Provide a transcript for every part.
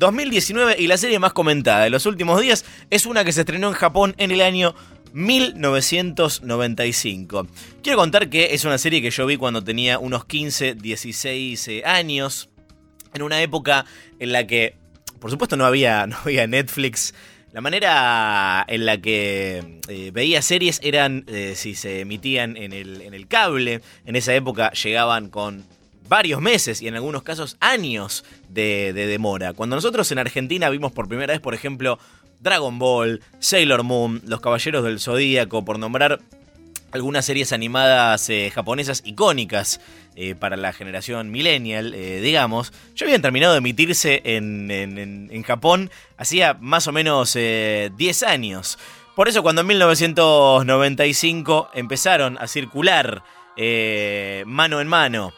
2019 y la serie más comentada de los últimos días es una que se estrenó en Japón en el año 1995. Quiero contar que es una serie que yo vi cuando tenía unos 15, 16 eh, años, en una época en la que, por supuesto, no había, no había Netflix. La manera en la que eh, veía series eran eh, si se emitían en el, en el cable. En esa época llegaban con varios meses y en algunos casos años de, demora. Cuando nosotros en Argentina vimos por primera vez, por ejemplo, Dragon Ball, Sailor Moon, Los Caballeros del Zodíaco, por nombrar algunas series animadas eh, japonesas icónicas eh, para la generación millennial, eh, digamos, ya habían terminado de emitirse en, en Japón hacía más o menos 10 años. Por eso cuando en 1995 empezaron a circular mano en mano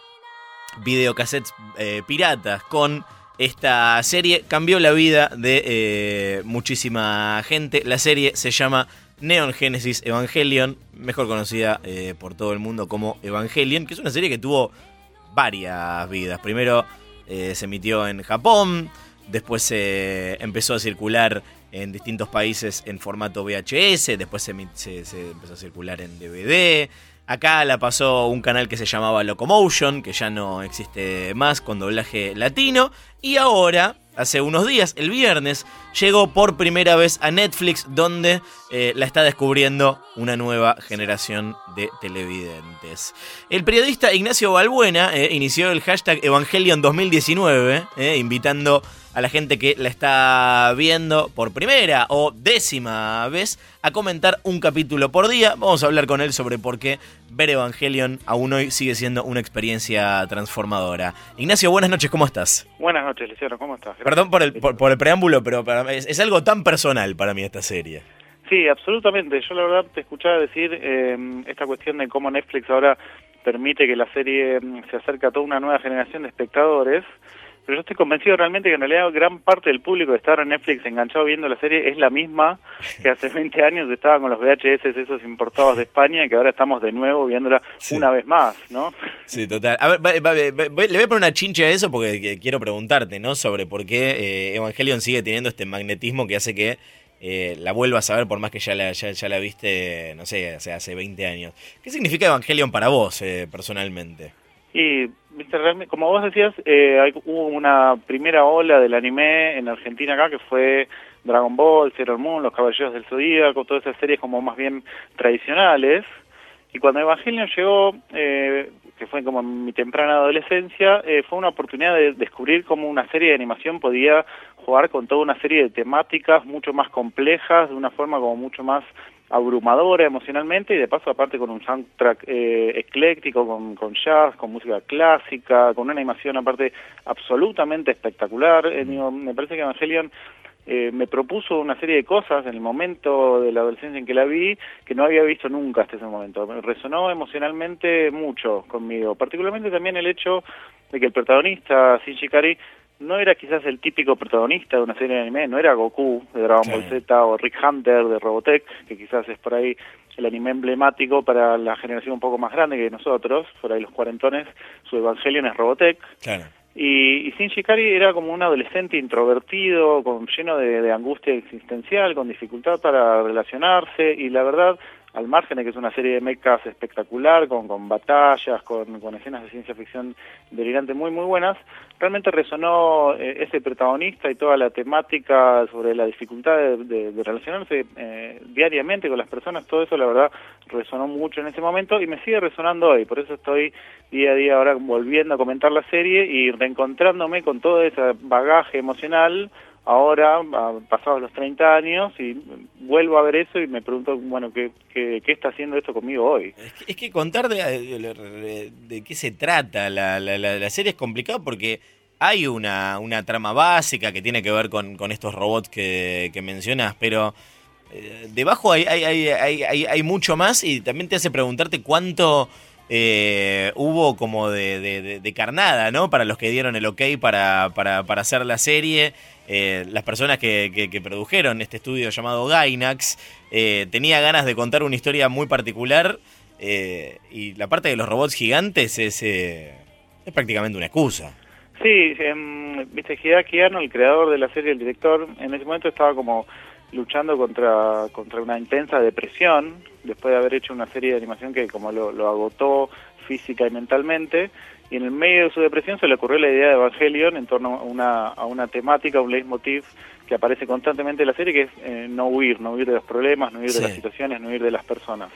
videocassettes eh, piratas con esta serie cambió la vida de eh, muchísima gente. La serie se llama Neon Genesis Evangelion, mejor conocida eh, por todo el mundo como Evangelion, que es una serie que tuvo varias vidas. Primero se emitió en Japón, después se empezó a circular en distintos países en formato VHS, después se empezó a circular en DVD. Acá la pasó un canal que se llamaba Locomotion, que ya no existe más con doblaje latino. Y ahora, hace unos días, el viernes, llegó por primera vez a Netflix, donde eh, la está descubriendo una nueva generación de televidentes. El periodista Ignacio Balbuena eh, inició el hashtag Evangelion 2019, eh, invitando la gente que la está viendo por primera o décima vez a comentar un capítulo por día. Vamos a hablar con él sobre por qué ver Evangelion aún hoy sigue siendo una experiencia transformadora. Ignacio, buenas noches, ¿cómo estás? Buenas noches, Luciano, ¿cómo estás? Perdón por el, por, el preámbulo, pero es, algo tan personal para mí esta serie. Sí, absolutamente. Yo la verdad te escuchaba decir eh, esta cuestión de cómo Netflix ahora permite que la serie mm, se acerque a toda una nueva generación de espectadores pero yo estoy convencido realmente que en realidad gran parte del público que está en Netflix enganchado viendo la serie es la misma que hace 20 años estaba con los VHS esos importados de España y que ahora estamos de nuevo viéndola una vez más, ¿no? Sí, total. A ver, le voy a poner una chincha a eso porque quiero preguntarte, ¿no? Sobre por qué eh, Evangelion sigue teniendo este magnetismo que hace que eh, la vuelvas a ver por más que ya la, ya, la viste, no sé, hace, hace 20 años. ¿Qué significa Evangelion para vos, eh, personalmente? Y, como vos decías, eh, hubo una primera ola del anime en Argentina acá que fue Dragon Ball, Sailor Moon, Los Caballeros del Zodíaco, todas esas series como más bien tradicionales. Y cuando Evangelion llegó, eh, que fue como mi temprana adolescencia, eh, fue una oportunidad de descubrir cómo una serie de animación podía jugar con toda una serie de temáticas mucho más complejas, de una forma como mucho más abrumadora emocionalmente y de paso aparte con un soundtrack eh, ecléctico, con, con jazz, con música clásica, con una animación aparte absolutamente espectacular. Eh, me parece que Evangelion eh, me propuso una serie de cosas en el momento de la adolescencia en que la vi que no había visto nunca hasta ese momento. Me resonó emocionalmente mucho conmigo, particularmente también el hecho de que el protagonista, Shinji Kari, no era quizás el típico protagonista de una serie de anime, no era Goku de Dragon Ball Z o Rick Hunter de Robotech, que quizás es por ahí el anime emblemático para la generación un poco más grande que nosotros, por ahí los cuarentones, su Evangelion es Robotech. Y, y Shinji Kari era como un adolescente introvertido, con, lleno de angustia existencial, con dificultad para relacionarse, y la verdad al margen de que es una serie de mechas espectacular, con, con batallas, con, con escenas de ciencia ficción delirante muy, muy buenas, realmente resonó eh, ese protagonista y toda la temática sobre la dificultad de, relacionarse eh, diariamente con las personas, todo eso la verdad resonó mucho en ese momento y me sigue resonando hoy, por eso estoy día a día ahora volviendo a comentar la serie y reencontrándome con todo ese bagaje emocional ahora, pasados los 30 años, y vuelvo a ver eso y me pregunto, bueno, ¿qué, qué, está haciendo esto conmigo hoy? Es que, contar de, qué se trata la, la, la, serie es complicado porque hay una, una trama básica que tiene que ver con, con estos robots que, que mencionas, pero eh, debajo hay, hay, hay mucho más y también te hace preguntarte cuánto... Eh, hubo como de, de, carnada, ¿no? Para los que dieron el ok para, para, para hacer la serie. Eh, las personas que, que, produjeron este estudio llamado Gainax eh, tenía ganas de contar una historia muy particular y la parte de los robots gigantes es, es prácticamente una excusa. Sí, eh, viste, Hideaki Anno, el creador de la serie, el director, en ese momento estaba como luchando contra, contra una intensa depresión, después de haber hecho una serie de animación que como lo agotó física y mentalmente, y en el medio de su depresión se le ocurrió la idea de Evangelion en torno a una, a una temática, un leitmotiv que aparece constantemente en la serie, que es eh, no huir, no huir de los problemas, no huir Sí. de las situaciones, no huir de las personas.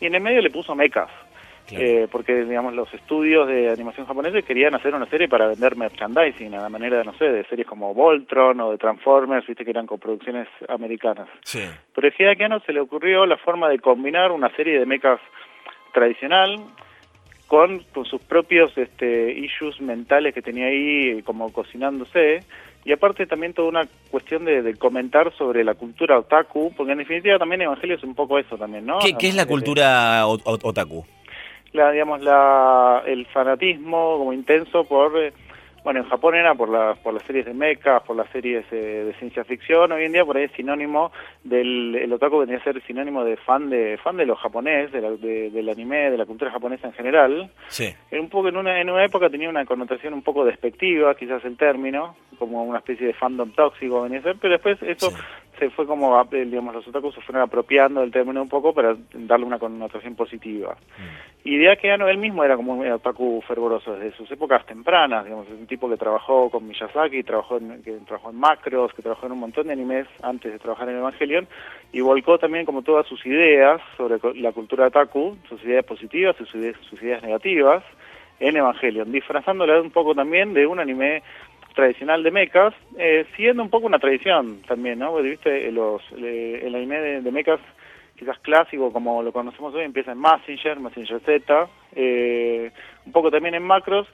Y en el medio le puso mechas, Claro. eh, porque digamos los estudios de animación japoneses querían hacer una serie para vender merchandising, a la manera de, no sé, de series como Voltron o de Transformers, viste que eran coproducciones americanas. Sí. Pero a Hideaki se le ocurrió la forma de combinar una serie de mechas tradicional con, con sus propios este, issues mentales que tenía ahí como cocinándose y aparte también toda una cuestión de, de comentar sobre la cultura otaku, porque en definitiva también Evangelio es un poco eso también, ¿no? ¿Qué, qué es la Eh, cultura o- otaku? la, digamos, la, el fanatismo como intenso por, eh, bueno, en Japón era por, la, por las series de mechas, por las series eh, de ciencia ficción, hoy en día por ahí es sinónimo del, el otaku vendría a ser sinónimo de fan de fan de los japonés, de la- de- del anime, de la cultura japonesa en general. Sí. En un poco en una, en una época tenía una connotación un poco despectiva, quizás el término, como una especie de fandom tóxico venía a ser, pero después eso Sí. Se fue como, eh, digamos, los otakus se fueron apropiando del término un poco para darle una connotación positiva. Mm. Y de Akeano él mismo era como un otaku fervoroso desde sus épocas tempranas, digamos, es un tipo que trabajó con Miyazaki, trabajó en, que trabajó en Macros, que trabajó en un montón de animes antes de trabajar en Evangelion, y volcó también como todas sus ideas sobre la cultura otaku, sus ideas positivas y sus ideas, sus ideas negativas, en Evangelion, disfrazándola un poco también de un anime tradicional de mechas, eh, siguiendo un poco una tradición también, ¿no? Porque, viste, los, le- el anime de, de mechas quizás clásico como lo conocemos hoy empieza en Messenger, Messenger Z, eh, un poco también en Macros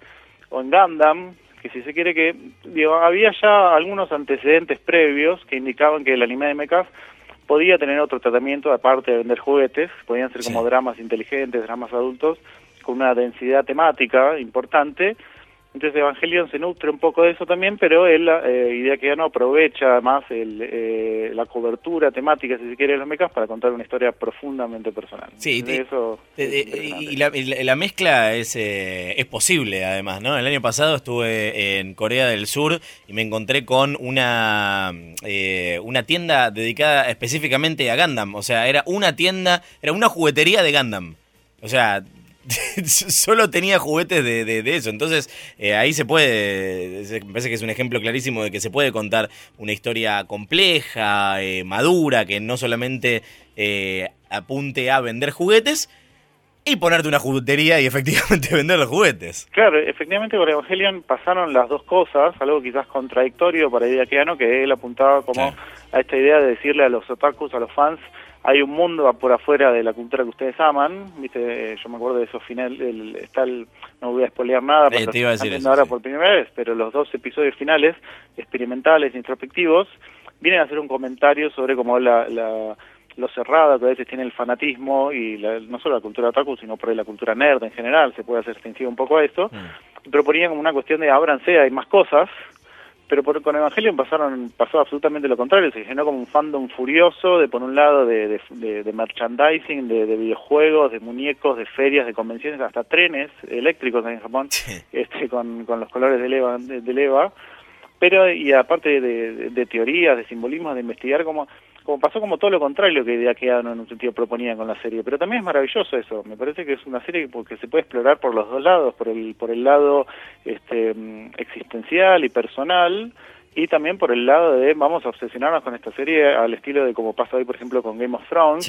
o en Gundam, que si se quiere que, digo, había ya algunos antecedentes previos que indicaban que el anime de mechas podía tener otro tratamiento aparte de vender juguetes, podían ser Sí. como dramas inteligentes, dramas adultos, con una densidad temática importante. Entonces Evangelion se nutre un poco de eso también, pero él, eh, idea que ya no aprovecha más el, eh, la cobertura temática, si se quiere, de los mechas para contar una historia profundamente personal. Sí, te- eso es impresionante. y la, y la- la mezcla es, eh, es posible, además, ¿no? El año pasado estuve en Corea del Sur y me encontré con una, eh, una tienda dedicada específicamente a Gundam. O sea, era una tienda, era una juguetería de Gundam. O sea, solo tenía juguetes de, de- de eso. Entonces, eh, ahí se puede, se- me parece que es un ejemplo clarísimo de que se puede contar una historia compleja, eh, madura, que no solamente eh, apunte a vender juguetes, y ponerte una juguetería y efectivamente vender los juguetes. Claro, efectivamente con Evangelion pasaron las dos cosas, algo quizás contradictorio para Hideakiano, que él apuntaba como Claro. a esta idea de decirle a los otakus, a los fans, hay un mundo por afuera de la cultura que ustedes aman, viste, yo me acuerdo de esos finales, el, está el, no voy a spoilear nada, Eh, te iba a están decir viendo eso, ahora sí. por primera vez, pero los dos episodios finales, experimentales, introspectivos, vienen a hacer un comentario sobre cómo la, la lo cerrada que a veces tiene el fanatismo y la- no solo la cultura otaku, sino por ahí la cultura nerd en general, se puede hacer extensivo un poco a esto, Mm. proponían como una cuestión de ábranse, hay más cosas, pero por, con Evangelion pasaron, pasó absolutamente lo contrario, se llenó como un fandom furioso de por un lado de, de, de- de merchandising, de, de videojuegos, de muñecos, de ferias, de convenciones, hasta trenes eléctricos en Japón, Sí. este con, con los colores del EVA, de- del EVA pero y aparte de, de- de teorías, de simbolismos, de investigar como como pasó como todo lo contrario que de en un sentido proponía con la serie, pero también es maravilloso eso, me parece que es una serie porque se puede explorar por los dos lados, por el por el lado este mm, existencial y personal y también por el lado de vamos a obsesionarnos con esta serie al estilo de como pasa hoy por ejemplo con Game of Thrones.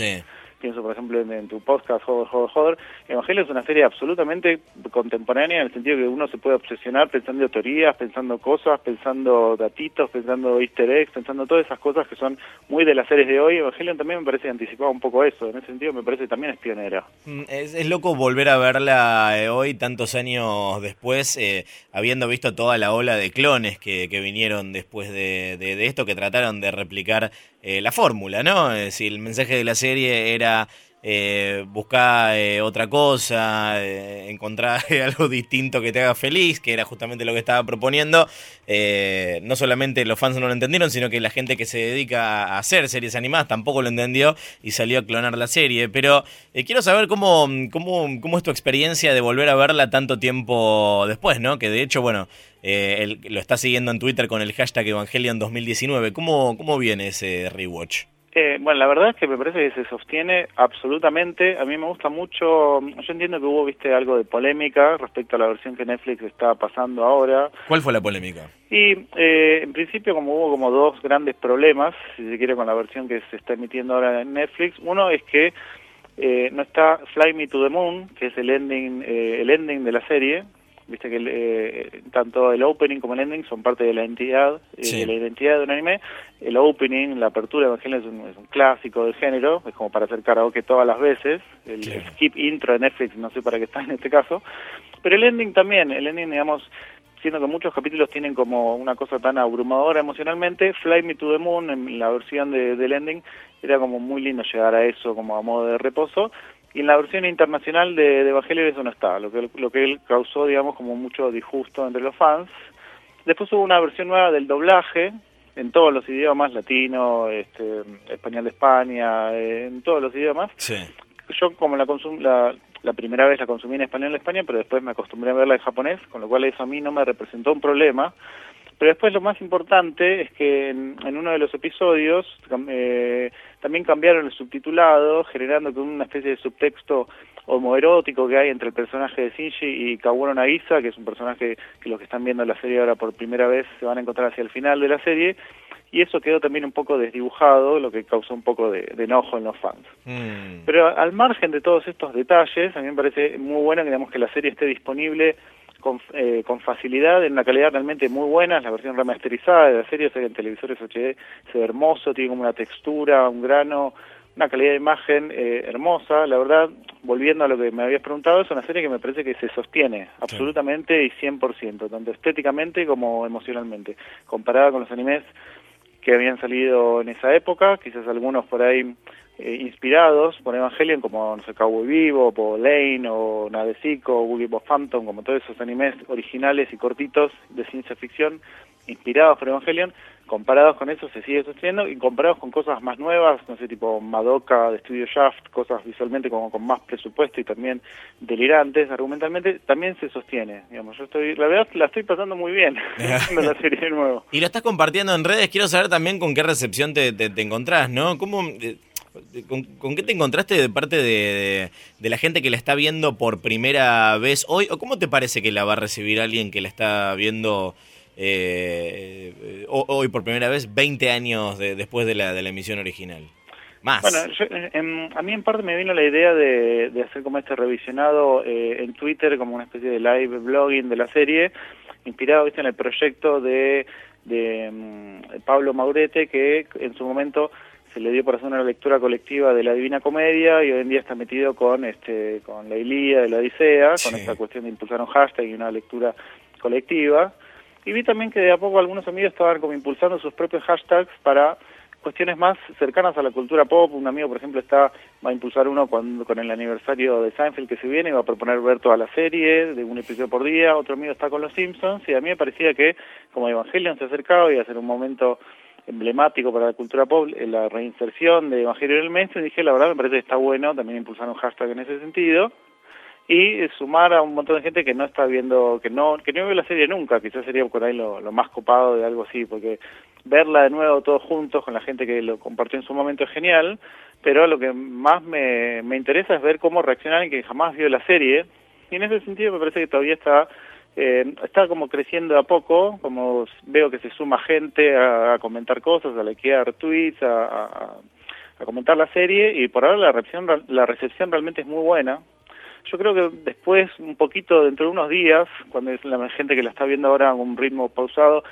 Pienso por ejemplo en, tu podcast Joder, Joder, Joder, Evangelio es una serie absolutamente contemporánea en el sentido que uno se puede obsesionar pensando teorías, pensando cosas, pensando datitos, pensando easter eggs, pensando todas esas cosas que son muy de las series de hoy. Evangelion también me parece que anticipaba un poco eso, en ese sentido me parece que también es pionera. Mm, Es, loco volver a verla eh, hoy, tantos años después, eh, habiendo visto toda la ola de clones que, vinieron después de, esto, que trataron de replicar eh, la fórmula, ¿no? Si el mensaje de la serie era eh, buscar eh, otra cosa, eh, encontrar algo distinto que te haga feliz, que era justamente lo que estaba proponiendo. No solamente los fans no lo entendieron, sino que la gente que se dedica a hacer series animadas tampoco lo entendió y salió a clonar la serie. Pero quiero saber cómo, cómo, cómo es tu experiencia de volver a verla tanto tiempo después, ¿no? Que de hecho, bueno, lo está siguiendo en Twitter con el hashtag Evangelion 2019. ¿Cómo, cómo viene ese rewatch? Eh, bueno, la verdad es que me parece que se sostiene absolutamente. A mí me gusta mucho. Yo entiendo que hubo, viste, algo de polémica respecto a la versión que Netflix está pasando ahora. ¿Cuál fue la polémica? Y eh, en principio, como hubo como dos grandes problemas, si se quiere, con la versión que se está emitiendo ahora en Netflix. Uno es que eh, no está Fly Me to the Moon, que es el ending, eh, el ending de la serie, viste que eh, tanto el opening como el ending son parte de la entidad eh, de la identidad de un anime. El opening la apertura de Evangelion es un, es un clásico del género es como para hacer karaoke todas las veces. El, skip intro de Netflix no sé para qué está en este caso. Pero el ending también el ending digamos siendo que muchos capítulos tienen como una cosa tan abrumadora emocionalmente Fly Me to the Moon en la versión de, del ending era como muy lindo llegar a eso como a modo de reposo y en la versión internacional de, de Evangelion eso no está, lo que, lo que él causó, digamos, como mucho disgusto entre los fans. Después hubo una versión nueva del doblaje, en todos los idiomas, latino, este, español de España, en todos los idiomas. Sí. Yo como la, consum la, la primera vez la consumí en español de España, pero después me acostumbré a verla en japonés, con lo cual eso a mí no me representó un problema. Pero después lo más importante es que en, en uno de los episodios eh, también cambiaron el subtitulado, generando una especie de subtexto homoerótico que hay entre el personaje de Shinji y Kawono Nagisa, que es un personaje que los que están viendo la serie ahora por primera vez se van a encontrar hacia el final de la serie, y eso quedó también un poco desdibujado, lo que causó un poco de, de enojo en los fans. Mm. Pero al margen de todos estos detalles, a mí me parece muy bueno que, digamos, que la serie esté disponible con, eh, con facilidad, en una calidad realmente muy buena, la versión remasterizada de la serie, o sea, en televisores HD se ve hermoso, tiene como una textura, un grano, una calidad de imagen eh, hermosa, la verdad, volviendo a lo que me habías preguntado, es una serie que me parece que se sostiene absolutamente y 100%, tanto estéticamente como emocionalmente, comparada con los animes que habían salido en esa época, quizás algunos por ahí eh, inspirados por Evangelion, como no sé, Cowboy Vivo, por Lane, o Nadesico, o Boogie Phantom, como todos esos animes originales y cortitos de ciencia ficción inspirados por Evangelion, comparados con eso se sigue sosteniendo y comparados con cosas más nuevas, no sé, tipo Madoka de Studio Shaft, cosas visualmente como con más presupuesto y también delirantes argumentalmente, también se sostiene, digamos, yo estoy, la verdad la estoy pasando muy bien la serie de nuevo. Y lo estás compartiendo en redes, quiero saber también con qué recepción te, te, te encontrás, ¿no? ¿Cómo... Eh, ¿Con, ¿Con, qué te encontraste de parte de, la gente que la está viendo por primera vez hoy? ¿O cómo te parece que la va a recibir alguien que la está viendo eh, hoy por primera vez 20 años de, después de la, de la emisión original? Más. Bueno, yo, en, a mí en parte me vino la idea de, hacer como este revisionado eh, en Twitter, como una especie de live blogging de la serie, inspirado ¿viste? en el proyecto de, de um, Pablo Maurete, que en su momento se le dio por hacer una lectura colectiva de la Divina Comedia y hoy en día está metido con este con la Ilíada de la Odisea, sí. con esta cuestión de impulsar un hashtag y una lectura colectiva. Y vi también que de a poco algunos amigos estaban como impulsando sus propios hashtags para cuestiones más cercanas a la cultura pop. Un amigo, por ejemplo, está va a impulsar uno con, con el aniversario de Seinfeld que se viene y va a proponer ver toda la serie de un episodio por día. Otro amigo está con los Simpsons y a mí me parecía que como Evangelion se acercaba y a ser un momento emblemático para la cultura pop, la reinserción de Evangelio en el mainstream, dije, la verdad me parece que está bueno también impulsar un hashtag en ese sentido y sumar a un montón de gente que no está viendo, que no que no vio la serie nunca, quizás sería por ahí lo, lo más copado de algo así, porque verla de nuevo todos juntos con la gente que lo compartió en su momento es genial, pero lo que más me, me interesa es ver cómo reacciona alguien que jamás vio la serie, y en ese sentido me parece que todavía está eh, está como creciendo a poco, como veo que se suma gente a, comentar cosas, a likear tweets, a, a, a, comentar la serie y por ahora la recepción, la recepción realmente es muy buena. Yo creo que después, un poquito dentro de unos días, cuando es la gente que la está viendo ahora a un ritmo pausado,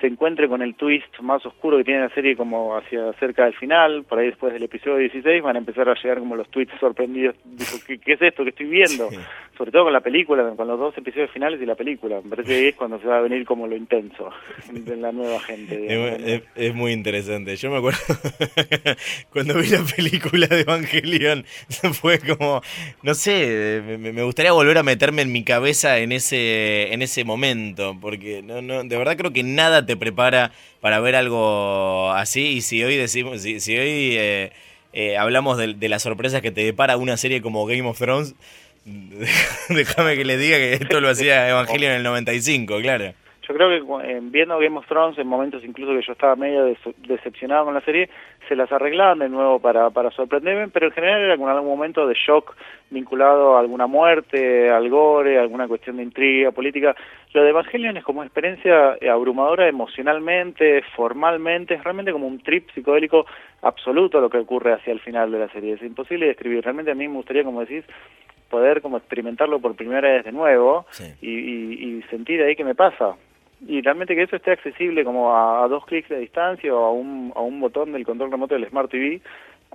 se encuentre con el twist más oscuro que tiene la serie como hacia cerca del final, por ahí después del episodio 16 van a empezar a llegar como los tweets sorprendidos, dijo, ¿qué, es esto que estoy viendo? Sobre todo con la película, con los dos episodios finales y la película, me parece que es cuando se va a venir como lo intenso de la nueva gente. Es, muy interesante, yo me acuerdo cuando vi la película de Evangelion, fue como, no sé, me, gustaría volver a meterme en mi cabeza en ese, en ese momento, porque no, no, de verdad creo que nada te prepara para ver algo así y si hoy decimos, si, hoy eh, eh, hablamos de, las sorpresas que te depara una serie como Game of Thrones, déjame que les diga que esto lo hacía Evangelio en el 95, claro. Yo creo que eh, viendo Game of Thrones, en momentos incluso que yo estaba medio decepcionado con la serie, se las arreglaban de nuevo para, para sorprenderme, pero en general era con algún momento de shock vinculado a alguna muerte, al gore, alguna cuestión de intriga política. Lo de Evangelion es como una experiencia abrumadora emocionalmente, formalmente, es realmente como un trip psicodélico absoluto lo que ocurre hacia el final de la serie. Es imposible describir. Realmente a mí me gustaría, como decís, poder como experimentarlo por primera vez de nuevo y, y sentir ahí qué me pasa y realmente que eso esté accesible como a, dos clics de distancia o a un, a un botón del control remoto del Smart TV,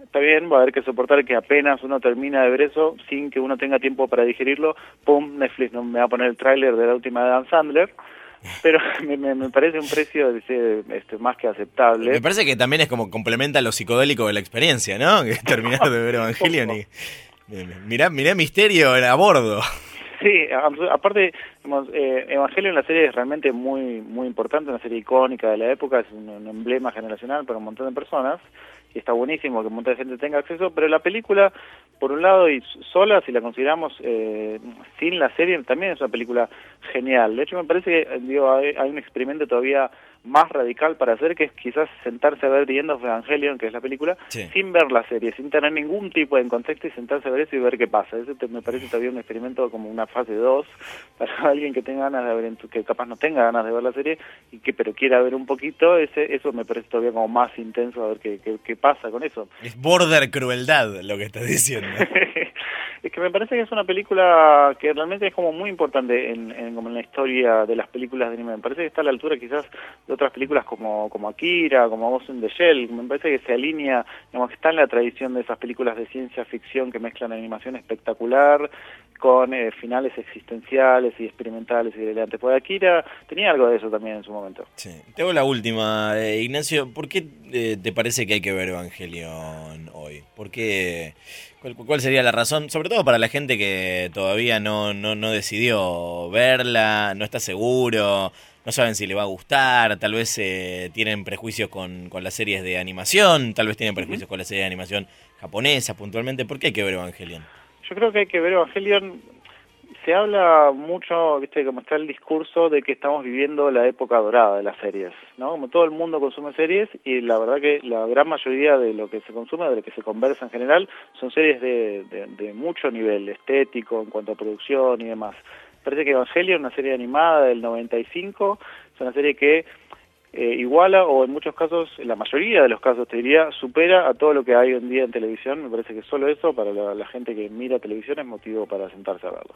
está bien, va a haber que soportar que apenas uno termina de ver eso, sin que uno tenga tiempo para digerirlo, pum, Netflix no me va a poner el tráiler de la última de Dan Sandler, pero me, me, parece un precio este, más que aceptable. Me parece que también es como complementa lo psicodélico de la experiencia, ¿no? Que terminar de ver Evangelion y... Mirá, mirá Misterio a bordo. Sí, aparte, eh, Evangelio en la serie es realmente muy muy importante, una serie icónica de la época, es un, emblema generacional para un montón de personas y está buenísimo que un montón de gente tenga acceso, pero la película, por un lado y sola, si la consideramos eh, sin la serie, también es una película genial. De hecho, me parece que digo, hay un experimento todavía más radical para hacer, que es quizás sentarse a ver The End of Evangelion, que es la película, sin ver la serie, sin tener ningún tipo de contexto y sentarse a ver eso y ver qué pasa. Eso me parece todavía un experimento como una fase 2 para alguien que tenga ganas de ver, que capaz no tenga ganas de ver la serie, y que pero quiera ver un poquito, ese eso me parece todavía como más intenso a ver qué, qué, qué pasa con eso. Es border crueldad lo que estás diciendo. Es que me parece que es una película que realmente es como muy importante en, como en la historia de las películas de anime. Me parece que está a la altura quizás de otras películas como, como Akira, como Ghost in the Shell. Me parece que se alinea, digamos que está en la tradición de esas películas de ciencia ficción que mezclan animación espectacular con eh, finales existenciales y experimentales y delante. Pues Akira tenía algo de eso también en su momento. Sí. Tengo la última, eh, Ignacio. ¿Por qué eh, te parece que hay que ver Evangelion hoy? ¿Por qué? ¿Cuál, sería la razón? Sobre todo para la gente que todavía no, no, no decidió verla, no está seguro, no saben si le va a gustar, tal vez eh, tienen prejuicios con, con, las series de animación, tal vez tienen prejuicios con la serie de animación japonesa puntualmente. ¿Por qué hay que ver Evangelion? Yo creo que hay que ver Evangelion se habla mucho, viste, como está el discurso de que estamos viviendo la época dorada de las series, ¿no? Como todo el mundo consume series y la verdad que la gran mayoría de lo que se consume, de lo que se conversa en general, son series de, de, mucho nivel estético en cuanto a producción y demás. Parece que Evangelion, una serie animada del 95, es una serie que eh, iguala o en muchos casos, en la mayoría de los casos te diría, supera a todo lo que hay hoy en día en televisión. Me parece que solo eso para la gente que mira televisión es motivo para sentarse a verlo.